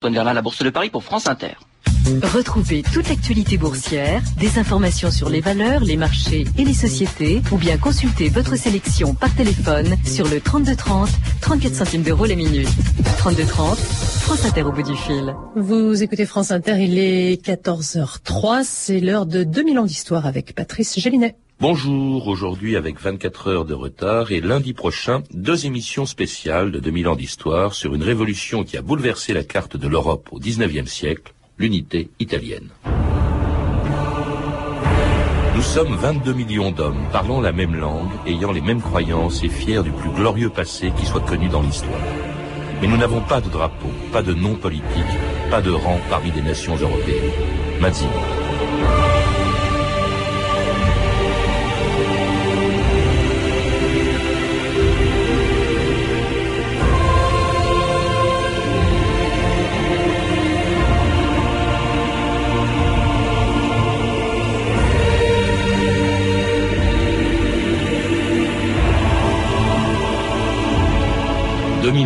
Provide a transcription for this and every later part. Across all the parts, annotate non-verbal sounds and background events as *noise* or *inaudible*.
Antoine Verlin, la Bourse de Paris pour France Inter. Retrouvez toute l'actualité boursière, des informations sur les valeurs, les marchés et les sociétés, ou bien consultez votre sélection par téléphone sur le 3230, 34 centimes d'euros la minute. 3230, France Inter au bout du fil. Vous écoutez France Inter, il est 14h03, c'est l'heure de 2000 ans d'histoire avec Patrice Gélinet. Bonjour, aujourd'hui avec 24 heures de retard et lundi prochain, deux émissions spéciales de 2000 ans d'histoire sur une révolution qui a bouleversé la carte de l'Europe au 19e siècle, l'unité italienne. Nous sommes 22 millions d'hommes parlant la même langue, ayant les mêmes croyances et fiers du plus glorieux passé qui soit connu dans l'histoire. Mais nous n'avons pas de drapeau, pas de nom politique, pas de rang parmi les nations européennes. Mazzini.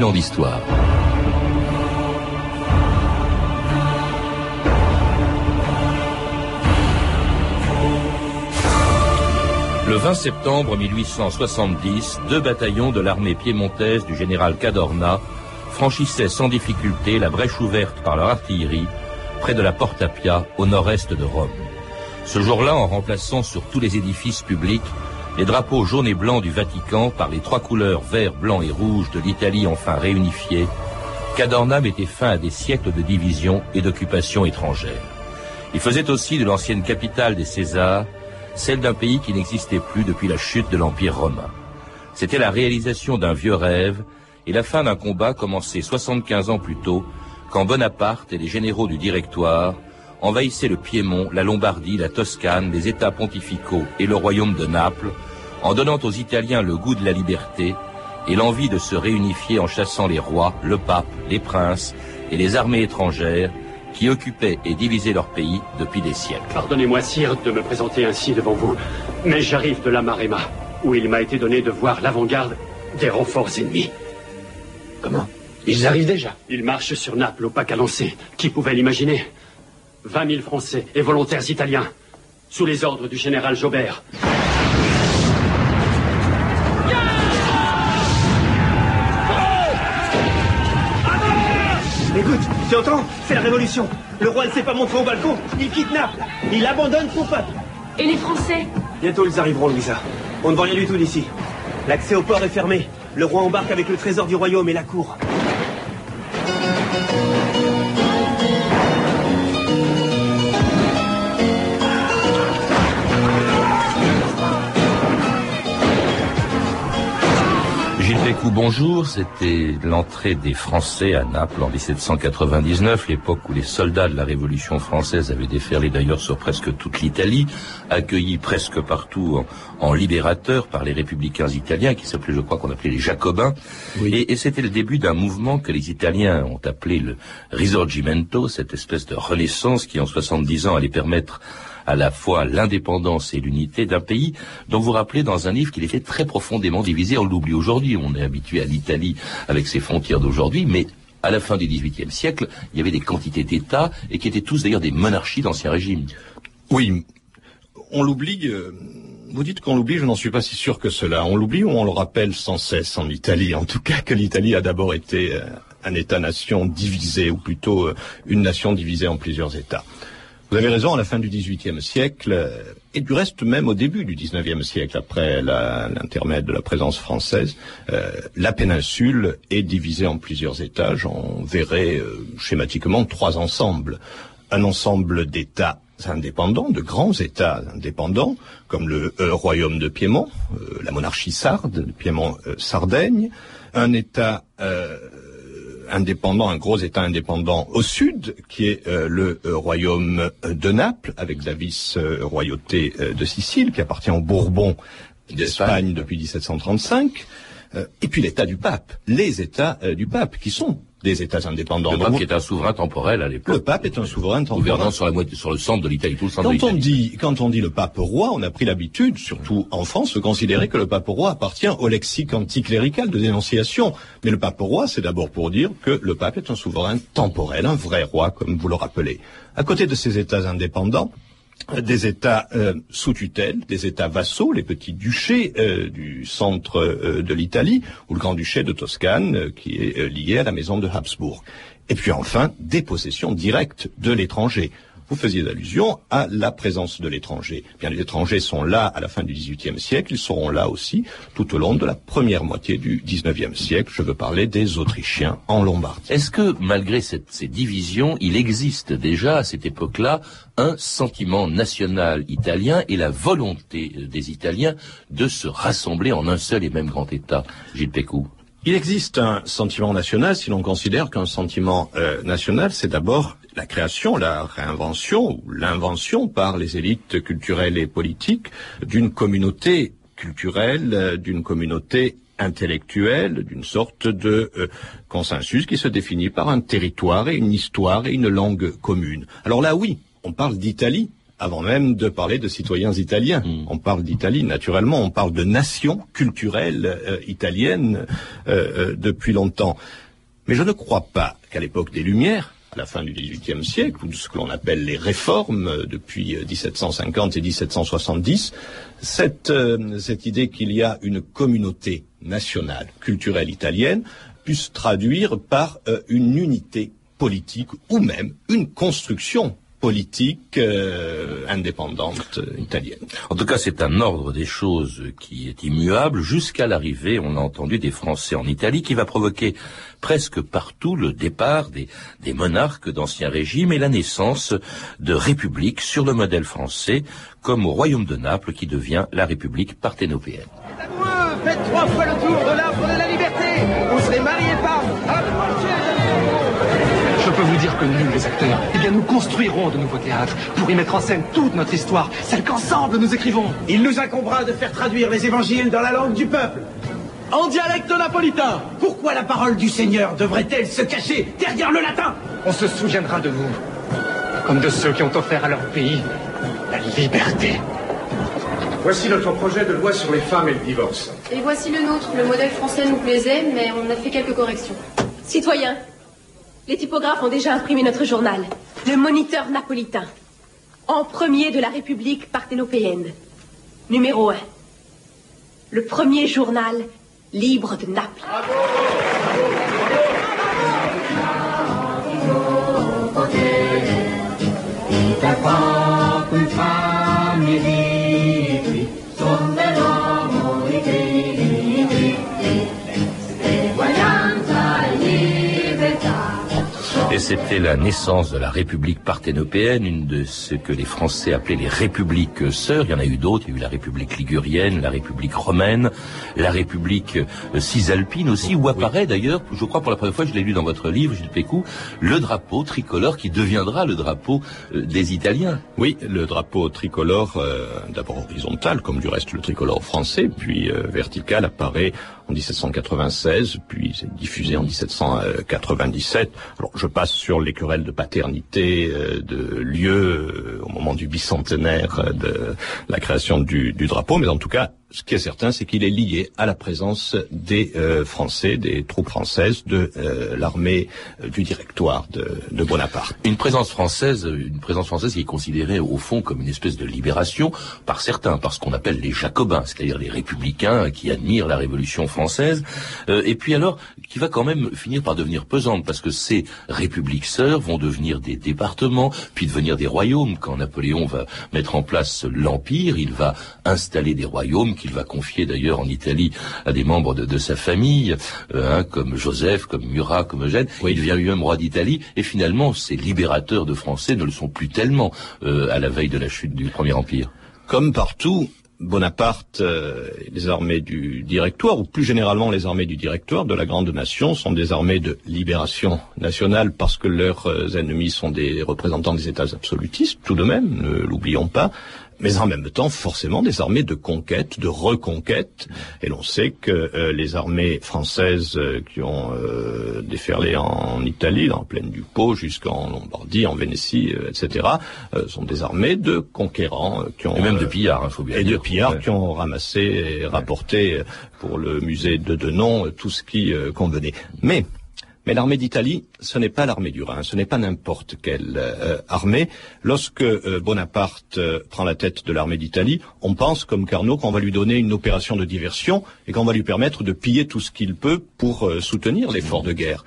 2000 ans d'histoire. Le 20 septembre 1870, deux bataillons de l'armée piémontaise du général Cadorna franchissaient sans difficulté la brèche ouverte par leur artillerie près de la Porte Appia au nord-est de Rome. Ce jour-là, en remplaçant sur tous les édifices publics les drapeaux jaunes et blancs du Vatican par les trois couleurs vert, blanc et rouge de l'Italie enfin réunifiée, Cadorna mettait fin à des siècles de division et d'occupation étrangère. Il faisait aussi de l'ancienne capitale des Césars celle d'un pays qui n'existait plus depuis la chute de l'Empire romain. C'était la réalisation d'un vieux rêve et la fin d'un combat commencé 75 ans plus tôt, quand Bonaparte et les généraux du Directoire envahissait le Piémont, la Lombardie, la Toscane, les États pontificaux et le royaume de Naples, en donnant aux Italiens le goût de la liberté et l'envie de se réunifier en chassant les rois, le pape, les princes et les armées étrangères qui occupaient et divisaient leur pays depuis des siècles. Pardonnez-moi, sire, de me présenter ainsi devant vous, mais j'arrive de la Maremma, où il m'a été donné de voir l'avant-garde des renforts ennemis. Comment? Ils arrivent déjà Ils marchent sur Naples au pas lancer. Qui pouvait l'imaginer? 20 000 Français et volontaires italiens, sous les ordres du général Jobert. Écoute, tu entends? C'est la révolution. Le roi ne s'est pas montré au balcon, il kidnappe. Il abandonne son peuple. Et les Français? Bientôt ils arriveront, Louisa. On ne voit rien du tout d'ici. L'accès au port est fermé. Le roi embarque avec le trésor du royaume et la cour. Bonjour. C'était l'entrée des Français à Naples en 1799, l'époque où les soldats de la Révolution française avaient déferlé d'ailleurs sur presque toute l'Italie, accueillis presque partout en, libérateurs par les républicains italiens, qui s'appelaient, je crois qu'on appelait les Jacobins. Et, et c'était le début d'un mouvement que les Italiens ont appelé le Risorgimento, cette espèce de renaissance qui en 70 ans allait permettre à la fois l'indépendance et l'unité d'un pays dont vous rappelez dans un livre qu'il était très profondément divisé. On l'oublie aujourd'hui, on est habitué à l'Italie avec ses frontières d'aujourd'hui, mais à la fin du XVIIIe siècle, il y avait des quantités d'États et qui étaient tous d'ailleurs des monarchies d'ancien régime. Oui, on l'oublie. Euh, vous dites qu'on l'oublie, je n'en suis pas si sûr que cela. On l'oublie ou on le rappelle sans cesse en Italie? En tout cas, que l'Italie a d'abord été euh, un État-nation divisé, ou plutôt euh, une nation divisée en plusieurs États. Vous avez raison, à la fin du XVIIIe siècle, et du reste même au début du XIXe siècle, après l'intermède de la présence française, euh, la péninsule est divisée en plusieurs États. J'en verrai euh, schématiquement trois ensembles. Un ensemble d'États indépendants, de grands États indépendants, comme le euh, royaume de Piémont, la monarchie sarde, le Piémont-Sardaigne, un État indépendant, un gros État indépendant au sud, qui est euh, le euh, royaume de Naples, avec la vice-royauté euh, de Sicile, qui appartient aux Bourbons d'Espagne depuis 1735, et puis l'État du pape, les États du pape, qui sont des États indépendants. Le pape qui est un souverain temporel à l'époque. Le pape est un souverain temporel. Gouvernant sur, la moitié, sur le centre de l'Italie, tout le centre quand de on dit Quand on dit le pape roi, on a pris l'habitude, surtout en France, de considérer que le pape roi appartient au lexique anticlérical de dénonciation. Mais le pape roi, c'est d'abord pour dire que le pape est un souverain temporel, un vrai roi, comme vous le rappelez. À côté de ces États indépendants, des États euh, sous tutelle, des États vassaux, les petits duchés euh, du centre euh, de l'Italie, ou le grand-duché de Toscane, qui est lié à la maison de Habsbourg. Et puis enfin, des possessions directes de l'étranger. Vous faisiez allusion à la présence de l'étranger. Bien, les étrangers sont là à la fin du XVIIIe siècle, ils seront là aussi tout au long de la première moitié du XIXe siècle. Je veux parler des Autrichiens en Lombardie. Est-ce que, malgré ces divisions, il existe déjà à cette époque-là un sentiment national italien et la volonté des Italiens de se rassembler en un seul et même grand État Gilles Pécou? Il existe un sentiment national si l'on considère qu'un sentiment euh, national, c'est d'abord la création, la réinvention ou l'invention par les élites culturelles et politiques d'une communauté culturelle, euh, d'une communauté intellectuelle, d'une sorte de euh, consensus qui se définit par un territoire et une histoire et une langue commune. Alors là, oui, on parle d'Italie, avant même de parler de citoyens italiens. Hmm. On parle d'Italie, naturellement, on parle de nation culturelle euh, italienne depuis longtemps. Mais je ne crois pas qu'à l'époque des Lumières, à la fin du XVIIIe siècle, ou de ce que l'on appelle les réformes euh, depuis 1750 euh, et 1770, cette, euh, cette idée qu'il y a une communauté nationale, culturelle italienne, puisse traduire par une unité politique ou même une construction politique euh, indépendante italienne. En tout cas, c'est un ordre des choses qui est immuable jusqu'à l'arrivée, on a entendu, des Français en Italie, qui va provoquer presque partout le départ des, des monarques d'ancien régime et la naissance de républiques sur le modèle français, comme au royaume de Naples qui devient la République parthénopéenne. Faites trois fois le tour dire que nous, les acteurs, eh bien, nous construirons de nouveaux théâtres pour y mettre en scène toute notre histoire, celle qu'ensemble nous écrivons. Il nous incombera de faire traduire les évangiles dans la langue du peuple. En dialecte napolitain. Pourquoi la parole du Seigneur devrait-elle se cacher derrière le latin? On se souviendra de vous, comme de ceux qui ont offert à leur pays la liberté. Voici notre projet de loi sur les femmes et le divorce. Et voici le nôtre. Le modèle français nous plaisait, mais on a fait quelques corrections. Citoyens, les typographes ont déjà imprimé notre journal. Le moniteur napolitain. En premier de la République parthénopéenne. Numéro 1. Le premier journal libre de Naples. C'était la naissance de la République parthénopéenne, une de ce que les Français appelaient les républiques sœurs. Il y en a eu d'autres. Il y a eu la République ligurienne, la République romaine, la République euh, cisalpine aussi, où apparaît d'ailleurs, je crois pour la première fois, je l'ai lu dans votre livre, Gilles Pécou, le drapeau tricolore qui deviendra le drapeau euh, des Italiens. Oui, le drapeau tricolore, euh, d'abord horizontal, comme du reste le tricolore français, puis vertical apparaît en 1796, puis c'est diffusé en 1797. Alors je passe sur les querelles de paternité euh, de lieu euh, au moment du bicentenaire de la création du, du drapeau, mais en tout cas ce qui est certain, c'est qu'il est lié à la présence des euh, Français, des troupes françaises de euh, l'armée euh, du directoire de, de, Bonaparte. Une présence française, une présence française qui est considérée au fond comme une espèce de libération par certains, par ce qu'on appelle les Jacobins, c'est-à-dire les républicains qui admirent la Révolution française, et puis alors qui va quand même finir par devenir pesante parce que ces républiques sœurs vont devenir des départements, puis devenir des royaumes. Quand Napoléon va mettre en place l'empire, il va installer des royaumes qu'il va confier d'ailleurs en Italie à des membres de, sa famille, euh, hein, comme Joseph, comme Murat, comme Eugène. Il devient lui-même roi d'Italie, et finalement, ces libérateurs de Français ne le sont plus tellement euh, à la veille de la chute du Premier Empire. Comme partout, Bonaparte, euh, les armées du Directoire, ou plus généralement les armées du Directoire de la Grande Nation, sont des armées de libération nationale parce que leurs ennemis sont des représentants des États absolutistes, tout de même, ne l'oublions pas mais en même temps forcément des armées de conquête, de reconquête. Et l'on sait que euh, les armées françaises euh, qui ont euh, déferlé en Italie, dans la plaine du Pô, jusqu'en Lombardie, en Vénétie, etc., sont des armées de conquérants qui ont et même de pillards, il hein, faut bien et dire. de pillards qui ont ramassé et rapporté pour le musée de Denon tout ce qui convenait. Mais mais l'armée d'Italie, ce n'est pas l'armée du Rhin, ce n'est pas n'importe quelle euh, armée. Lorsque euh, Bonaparte euh, prend la tête de l'armée d'Italie, on pense, comme Carnot, qu'on va lui donner une opération de diversion et qu'on va lui permettre de piller tout ce qu'il peut pour soutenir l'effort de guerre.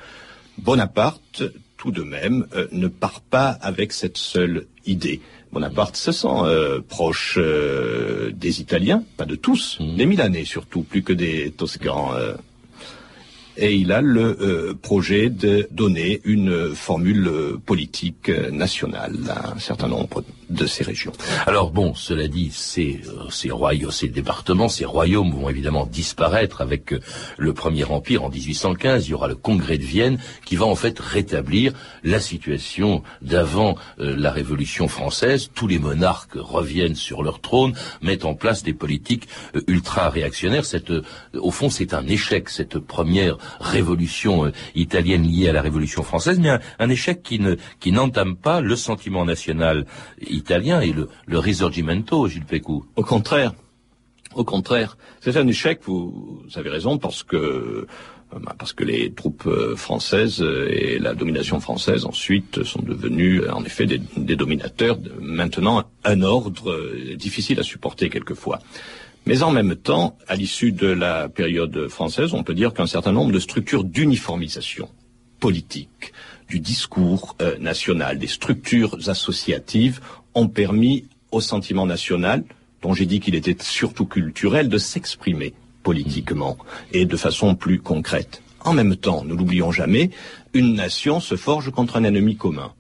Bonaparte, tout de même, ne part pas avec cette seule idée. Bonaparte se sent proche des Italiens, pas de tous, mmh. des Milanais surtout, plus que des Toscans et il a le euh, projet de donner une formule politique nationale à un certain nombre de ces régions. Alors bon, cela dit, ces, euh, ces royaumes, ces départements, ces royaumes vont évidemment disparaître avec euh, le Premier Empire en 1815. Il y aura le Congrès de Vienne qui va en fait rétablir la situation d'avant la Révolution française. Tous les monarques reviennent sur leur trône, mettent en place des politiques ultra réactionnaires. Cette, au fond, c'est un échec cette première révolution euh, italienne liée à la révolution française, mais un, échec qui ne qui n'entame pas le sentiment national italien et le, risorgimento, Gilles Pécou. Au contraire, au contraire, c'est un échec. Vous, avez raison parce que euh, bah, les troupes euh, françaises et la domination française ensuite sont devenues en effet des, dominateurs, maintenant un ordre difficile à supporter quelquefois. Mais en même temps, à l'issue de la période française, on peut dire qu'un certain nombre de structures d'uniformisation politique, du discours euh, national, des structures associatives ont permis au sentiment national, dont j'ai dit qu'il était surtout culturel, de s'exprimer politiquement et de façon plus concrète. En même temps, ne l'oublions jamais, une nation se forge contre un ennemi commun.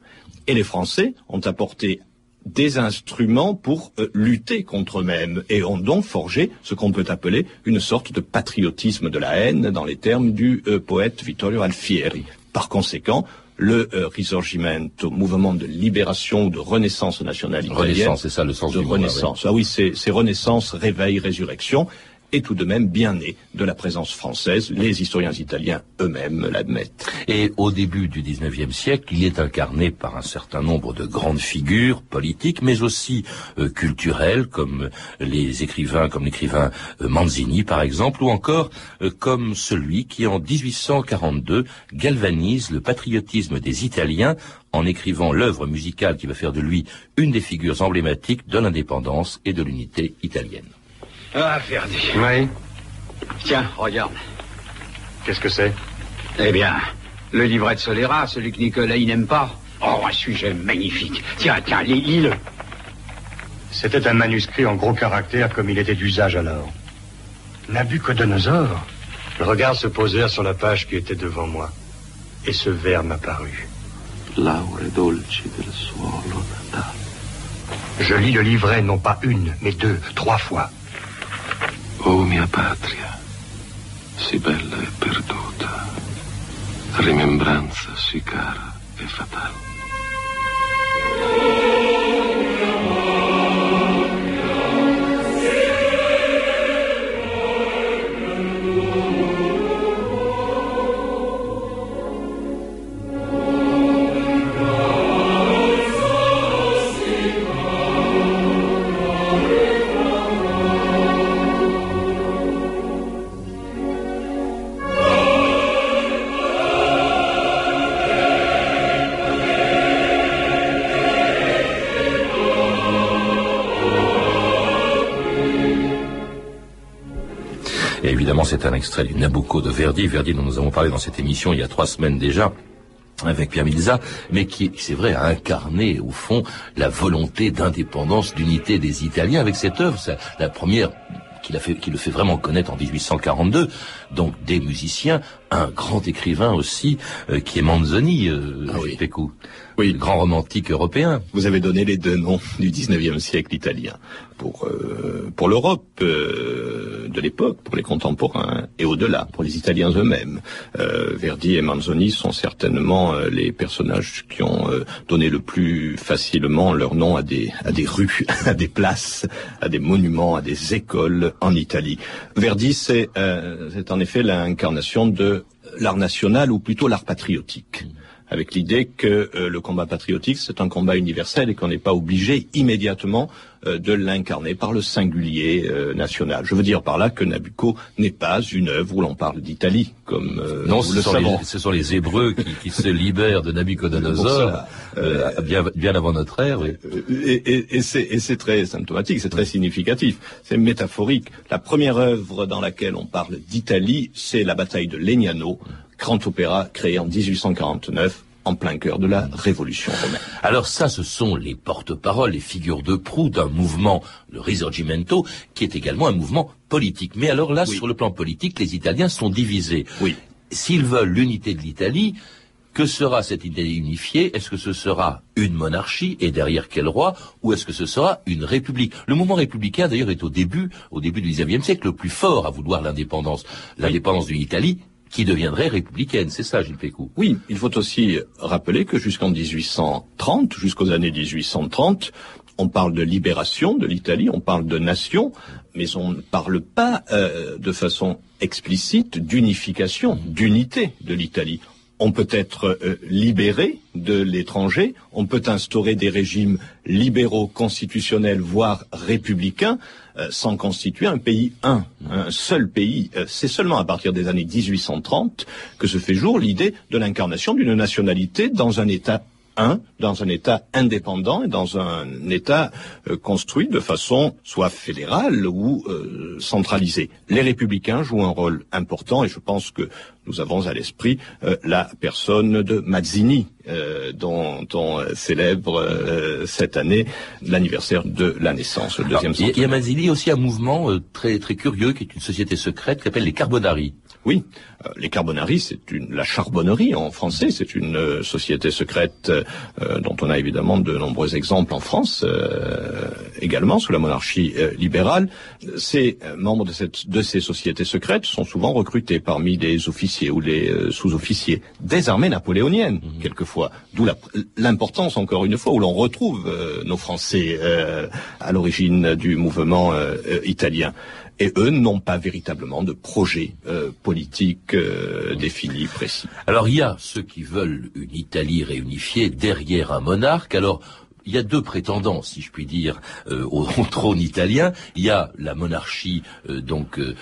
Et les Français ont apporté des instruments pour euh, lutter contre eux-mêmes et ont donc forgé ce qu'on peut appeler une sorte de patriotisme de la haine dans les termes du euh, poète Vittorio Alfieri. Par conséquent, le euh, Risorgimento, mouvement de libération, de renaissance nationale italienne. Renaissance, c'est ça le sens de du renaissance. Ah oui, c'est renaissance, réveil, résurrection est tout de même bien né de la présence française. Les historiens italiens eux-mêmes l'admettent. Et au début du XIXe siècle, il est incarné par un certain nombre de grandes figures politiques, mais aussi euh, culturelles, comme les écrivains, comme l'écrivain euh, Manzini par exemple, ou encore euh, comme celui qui en 1842 galvanise le patriotisme des Italiens en écrivant l'œuvre musicale qui va faire de lui une des figures emblématiques de l'indépendance et de l'unité italienne. Ah, Verdi. Oui. Tiens, regarde. Qu'est-ce que c'est? Eh bien, le livret de Solera, celui que Nicolas n'aime pas. Oh, un sujet magnifique. Tiens, tiens, lis-le. C'était un manuscrit en gros caractères comme il était d'usage alors. Nabucodonosor Le regard se posèrent sur la page qui était devant moi. Et ce vers m'apparut. Je lis le livret non pas une, mais deux, trois fois. Oh mia patria, si bella e perduta, rimembranza si cara e fatale. C'est un extrait du Nabucco de Verdi, Verdi dont nous avons parlé dans cette émission il y a trois semaines déjà avec Pierre Milza, mais qui, c'est vrai, a incarné au fond la volonté d'indépendance, d'unité des Italiens avec cette œuvre. C'est la première qu'il a fait, qui le fait vraiment connaître en 1842, donc des musiciens, un grand écrivain aussi, euh, qui est Manzoni, euh, Ah oui. Oui. Le grand romantique européen. Vous avez donné les deux noms du 19e siècle italien pour euh, pour l'Europe euh, de l'époque, pour les contemporains et au-delà, pour les Italiens eux-mêmes. Euh, Verdi et Manzoni sont certainement euh, les personnages qui ont euh, donné le plus facilement leur nom à des à des rues, *laughs* à des places, à des monuments, à des écoles en Italie. Verdi, c'est euh, c'est en effet l'incarnation de l'art national ou plutôt l'art patriotique avec l'idée que euh, le combat patriotique, c'est un combat universel et qu'on n'est pas obligé immédiatement euh, de l'incarner par le singulier euh, national. Je veux dire par là que Nabucco n'est pas une œuvre où l'on parle d'Italie, comme euh, Non, ce le sont, savons. les, ce sont les Hébreux qui, qui se libèrent de Nabucodonosor, euh, bien, bien avant notre ère. oui. Et, et- et c'est et c'est très symptomatique, c'est très significatif, c'est métaphorique. La première œuvre dans laquelle on parle d'Italie, c'est la bataille de Legnano, grand opéra créé en 1849 en plein cœur de la Révolution romaine. Alors ça, ce sont les porte-paroles, les figures de proue d'un mouvement, le Risorgimento, qui est également un mouvement politique. Mais alors là, sur le plan politique, les Italiens sont divisés. Oui. S'ils veulent l'unité de l'Italie, que sera cette Italie unifiée? Est-ce que ce sera une monarchie et derrière quel roi? Ou est-ce que ce sera une république? Le mouvement républicain, d'ailleurs, est au début, au début du XIXe siècle, le plus fort à vouloir l'indépendance. L'indépendance d'une Italie qui deviendrait républicaine. C'est ça, Gilles Pécou. Oui, il faut aussi rappeler que jusqu'en 1830, jusqu'aux années 1830, on parle de libération de l'Italie, on parle de nation, mais on ne parle pas euh, de façon explicite d'unification, d'unité de l'Italie. On peut être euh, libéré de l'étranger, on peut instaurer des régimes libéraux constitutionnels, voire républicains, euh, sans constituer un pays un, un seul pays. Euh, C'est seulement à partir des années 1830 que se fait jour l'idée de l'incarnation d'une nationalité dans un État un, dans un État indépendant et dans un État euh, construit de façon soit fédérale ou euh, centralisée. Les républicains jouent un rôle important et je pense que nous avons à l'esprit euh, la personne de Mazzini, euh, dont on célèbre euh, cette année l'anniversaire de la naissance, le deuxième Alors, Il y a-. Mazzini aussi un mouvement euh, très très curieux qui est une société secrète qui s'appelle les Carbonari. Oui, euh, les Carbonari, c'est une la charbonnerie en français, c'est une euh, société secrète euh, dont on a évidemment de nombreux exemples en France, euh, également sous la monarchie euh, libérale. Ces euh, membres de, cette, de ces sociétés secrètes sont souvent recrutés parmi des officiers ou les euh, sous-officiers des armées napoléoniennes, quelquefois. D'où l'importance, encore une fois, où l'on retrouve euh, nos Français euh, à l'origine du mouvement italien. Et eux n'ont pas véritablement de projet euh, politique euh, défini, précis. Alors il y a ceux qui veulent une Italie réunifiée derrière un monarque. Alors il y a deux prétendants, si je puis dire, euh, au, *laughs* au trône italien. Il y a la monarchie euh, donc euh,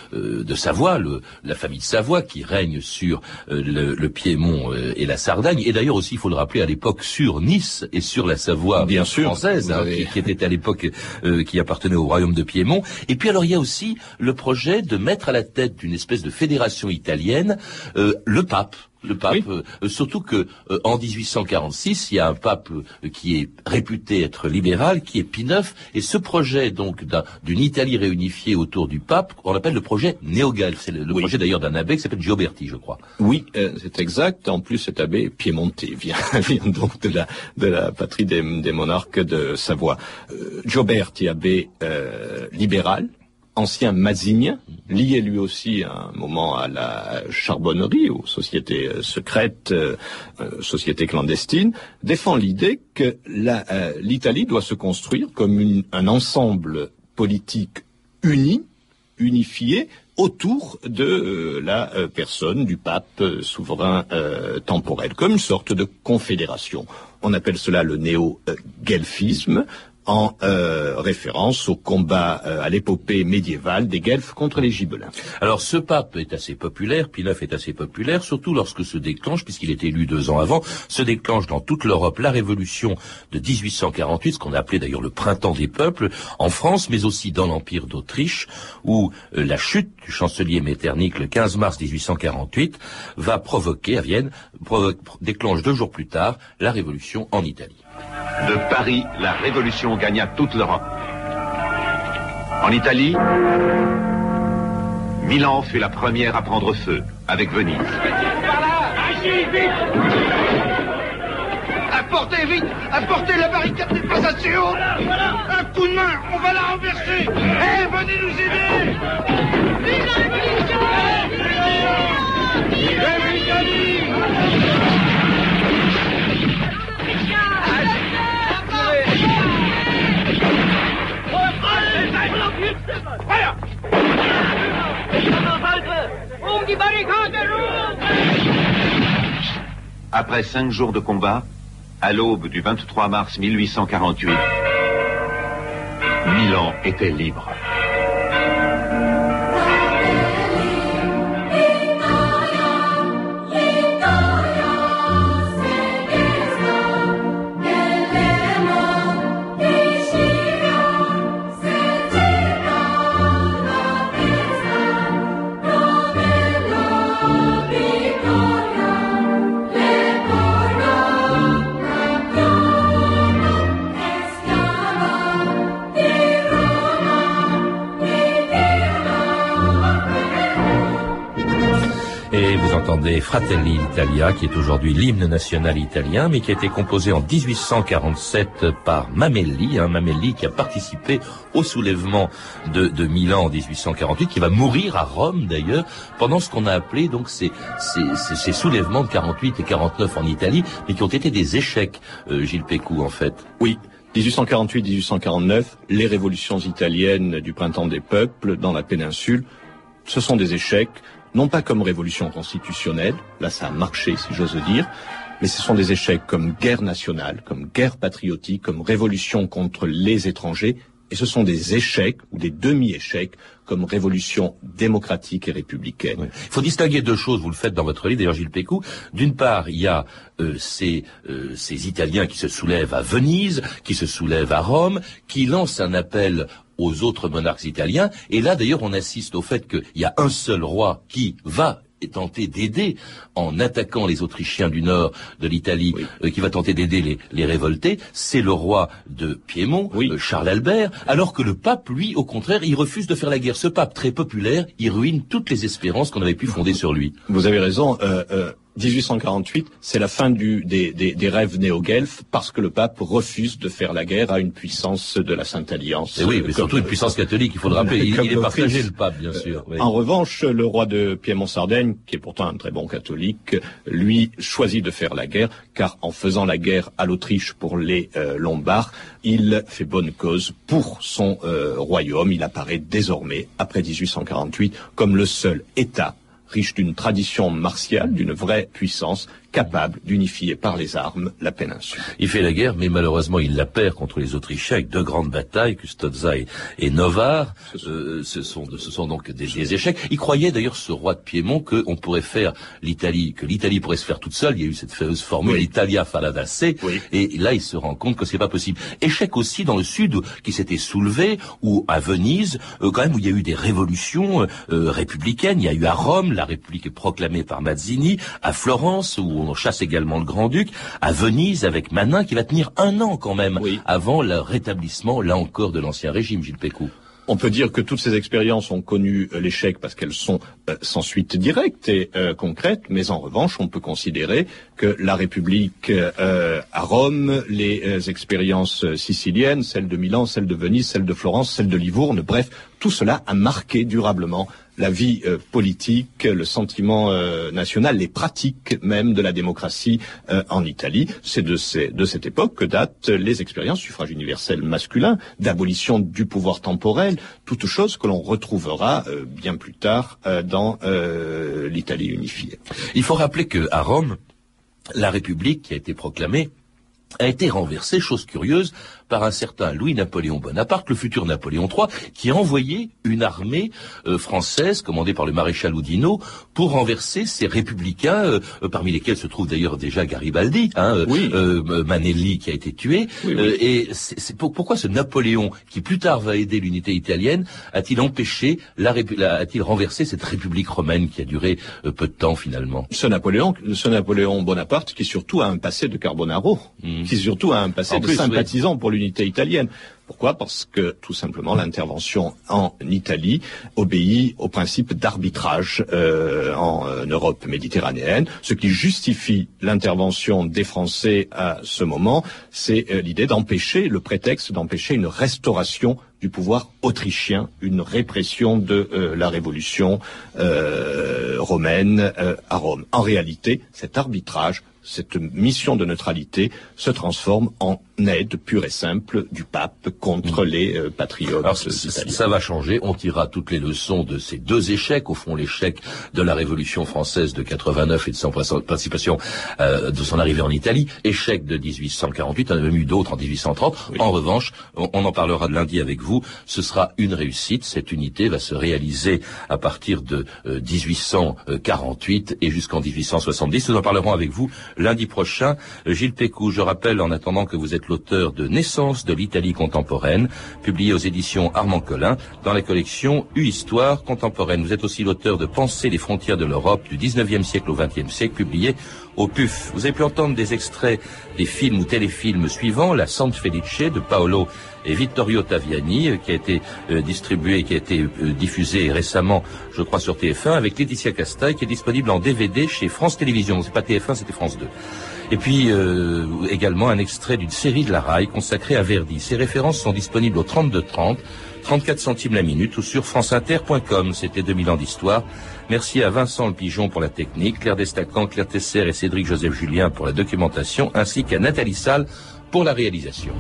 de Savoie, le- la famille de Savoie, qui règne sur euh, le, le Piémont euh, et la Sardagne. Et d'ailleurs aussi, il faut le rappeler, à l'époque sur Nice et sur la Savoie Bien sûr, française, hein, avez- qui, qui était à l'époque euh, qui appartenait au royaume de Piémont. Et puis alors il y a aussi le projet de mettre à la tête d'une espèce de fédération italienne euh, le pape. Le pape, euh, surtout que euh, en 1846, il y a un pape euh, qui est réputé être libéral, qui est Pie IX, et ce projet donc d'un- d'une Italie réunifiée autour du pape, on l'appelle le projet néogal. C'est le, le projet d'ailleurs d'un abbé qui s'appelle Gioberti, je crois. Oui, euh, c'est exact. En plus, cet abbé piémontais vient, *laughs* vient donc de la, de la patrie des, des monarques de Savoie. Euh, Gioberti, abbé euh, libéral, ancien mazinien, lié lui aussi à un moment à la charbonnerie, aux sociétés euh, secrètes, euh, euh, sociétés clandestines, défend l'idée que euh, l'Italie doit se construire comme une- un ensemble politique uni, unifié autour de euh, la euh, personne du pape euh, souverain euh, temporel, comme une sorte de confédération. On appelle cela le néo-guelfisme en euh, référence au combat euh, à l'épopée médiévale des Guelfes contre les Gibelins. Alors ce pape est assez populaire, IX est assez populaire, surtout lorsque se déclenche, puisqu'il est élu deux ans avant, se déclenche dans toute l'Europe la révolution de 1848, ce qu'on a appelé d'ailleurs le printemps des peuples, en France, mais aussi dans l'Empire d'Autriche, où euh, la chute du chancelier Metternich le 15 mars 1848 va provoquer à Vienne, provo- déclenche deux jours plus tard, la révolution en Italie. De Paris, la révolution gagna toute l'Europe. En Italie, Milan fut la première à prendre feu, avec Venise. Par là Agis, vite Apportez vite Apportez la barricade des passations Un coup de main, on va la renverser. Eh, venez nous aider. Vive la Révolution. Vive Feuer Après cinq jours de combat, à l'aube du 23 mars 1848, Milan était libre. Fratelli Italia, qui est aujourd'hui l'hymne national italien, mais qui a été composé en 1847 par Mamelli, un Mamelli qui a participé au soulèvement de, Milan en 1848, qui va mourir à Rome d'ailleurs, pendant ce qu'on a appelé donc ces soulèvements de 48 et 49 en Italie, mais qui ont été des échecs, euh, Gilles Pécou en fait. Oui. 1848-1849, les révolutions italiennes du printemps des peuples dans la péninsule, ce sont des échecs, non pas comme révolution constitutionnelle, là ça a marché si j'ose dire, mais ce sont des échecs comme guerre nationale, comme guerre patriotique, comme révolution contre les étrangers, et ce sont des échecs ou des demi-échecs comme révolution démocratique et républicaine. Il faut distinguer deux choses, vous le faites dans votre livre, d'ailleurs Gilles Pécou. D'une part, il y a euh, ces, euh, ces Italiens qui se soulèvent à Venise, qui se soulèvent à Rome, qui lancent un appel aux autres monarques italiens. Et là, d'ailleurs, on assiste au fait qu'il y a un seul roi qui va tenter d'aider en attaquant les Autrichiens du nord de l'Italie, euh, qui va tenter d'aider les, les révoltés, c'est le roi de Piémont, euh, Charles Albert, alors que le pape, lui, au contraire, il refuse de faire la guerre. Ce pape très populaire, il ruine toutes les espérances qu'on avait pu fonder sur lui. Vous avez raison. Euh, euh, 1848, c'est la fin du, des, des, des rêves néo-guelfes parce que le pape refuse de faire la guerre à une puissance de la Sainte Alliance. Et oui, mais Comme- surtout une puissance catholique, il faut le rappeler. *laughs* Il, est partagé, le pape, bien sûr. oui. En revanche, le roi de Piémont-Sardaigne, qui est pourtant un très bon catholique, lui choisit de faire la guerre, car en faisant la guerre à l'Autriche pour les euh, Lombards, il fait bonne cause pour son euh, royaume. Il apparaît désormais, après 1848, comme le seul État riche d'une tradition martiale, d'une vraie puissance, capable d'unifier par les armes la péninsule. Il fait la guerre, mais malheureusement, il la perd contre les Autrichiens avec deux grandes batailles, Custozza et, et Novare. Euh, ce, sont, ce sont donc des, des échecs. Il croyait d'ailleurs, ce roi de Piémont, qu'on pourrait faire l'Italie, que l'Italie pourrait se faire toute seule. Il y a eu cette fameuse formule Oui. Italia falada se. Et là, il se rend compte que c'est pas possible. Échec aussi dans le sud, qui s'était soulevé, ou à Venise, euh, quand même, où il y a eu des révolutions euh, républicaines. Il y a eu à Rome, la République est proclamée par Mazzini, à Florence, où on chasse également le Grand-Duc, à Venise, avec Manin, qui va tenir un an quand même, avant le rétablissement, là encore, de l'ancien régime, Gilles Pécou. On peut dire que toutes ces expériences ont connu euh, l'échec parce qu'elles sont euh, sans suite directe et euh, concrète, mais en revanche, on peut considérer que la République euh, à Rome, les expériences siciliennes, celles de Milan, celles de Venise, celles de Florence, celles de Livourne, bref, tout cela a marqué durablement la vie euh, politique, le sentiment euh, national, les pratiques même de la démocratie euh, en Italie. C'est de, de cette époque que datent les expériences suffrage universel masculin, d'abolition du pouvoir temporel, toutes choses que l'on retrouvera euh, bien plus tard dans l'Italie unifiée. Il faut rappeler que à Rome, la République qui a été proclamée a été renversée, chose curieuse, par un certain Louis-Napoléon Bonaparte, le futur Napoléon III, qui a envoyé une armée euh, française, commandée par le maréchal Oudinot, pour renverser ces républicains, euh, euh, parmi lesquels se trouve d'ailleurs déjà Garibaldi, hein, euh, euh, Manelli qui a été tué. Euh, et c'est c'est pour- pourquoi ce Napoléon, qui plus tard va aider l'unité italienne, a-t-il empêché, la, la- a-t-il renversé cette République romaine qui a duré peu de temps finalement? Ce Napoléon, ce Napoléon Bonaparte, qui surtout a un passé de Carbonaro, qui surtout a un passé En de plus, sympathisant pour l'unité italienne. Pourquoi? Parce que tout simplement l'intervention en Italie obéit au principe d'arbitrage euh, en euh, Europe méditerranéenne. Ce qui justifie l'intervention des Français à ce moment, c'est euh, l'idée d'empêcher, le prétexte d'empêcher une restauration du pouvoir autrichien, une répression de la révolution romaine à Rome. En réalité, cet arbitrage cette mission de neutralité se transforme en aide pure et simple du pape contre mmh. les euh, patriotes Alors, italiens. Ça va changer. On tirera toutes les leçons de ces deux échecs. Au fond, l'échec de la Révolution française de 89 et de son participation, euh, de son arrivée en Italie. Échec de 1848. On a même eu d'autres en 1830. Oui. En revanche, on, on, en parlera de lundi avec vous. Ce sera une réussite. Cette unité va se réaliser à partir de euh, 1848 et jusqu'en 1870. Nous en parlerons avec vous lundi prochain. Gilles Pécou, je rappelle en attendant que vous êtes l'auteur de Naissance de l'Italie contemporaine, publié aux éditions Armand Collin dans la collection U-Histoire contemporaine. Vous êtes aussi l'auteur de Penser les frontières de l'Europe du 19e siècle au 20e siècle, publié au PUF. Vous avez pu entendre des extraits des films ou téléfilms suivants, La Sante Felice de Paolo et Vittorio Taviani, euh, qui a été euh, distribué, qui a été euh, diffusé récemment, je crois, sur TF1, avec Laetitia Casta, qui est disponible en DVD chez France Télévisions. C'est pas TF1, c'était France 2. Et puis euh, également un extrait d'une série de la RAI consacrée à Verdi. Ces références sont disponibles au 32-30, 34 centimes la minute ou sur franceinter.com. C'était 2000 ans d'histoire. Merci à Vincent Le Pigeon pour la technique, Claire Destacan, Claire Tesser et Cédric Joseph Julien pour la documentation, ainsi qu'à Nathalie Salle pour la réalisation.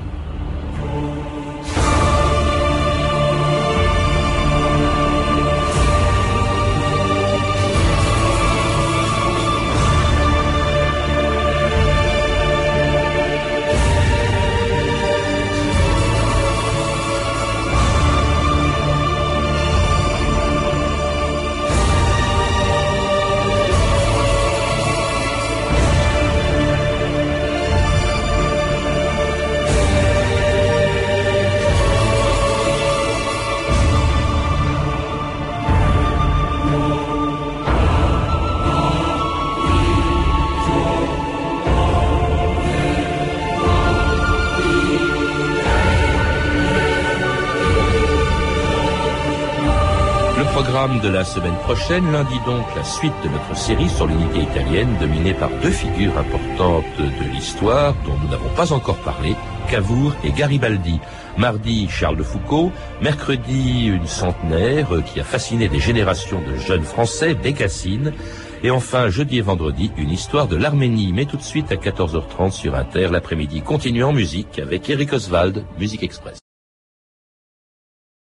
De la semaine prochaine, lundi donc la suite de notre série sur l'unité italienne dominée par deux figures importantes de l'histoire dont nous n'avons pas encore parlé, Cavour et Garibaldi. Mardi, Charles de Foucault. Mercredi, une centenaire qui a fasciné des générations de jeunes Français, Bécassine. Et enfin, jeudi et vendredi, une histoire de l'Arménie. Mais tout de suite à 14h30 sur Inter, l'après-midi continue en musique avec Eric Oswald, Musique Express.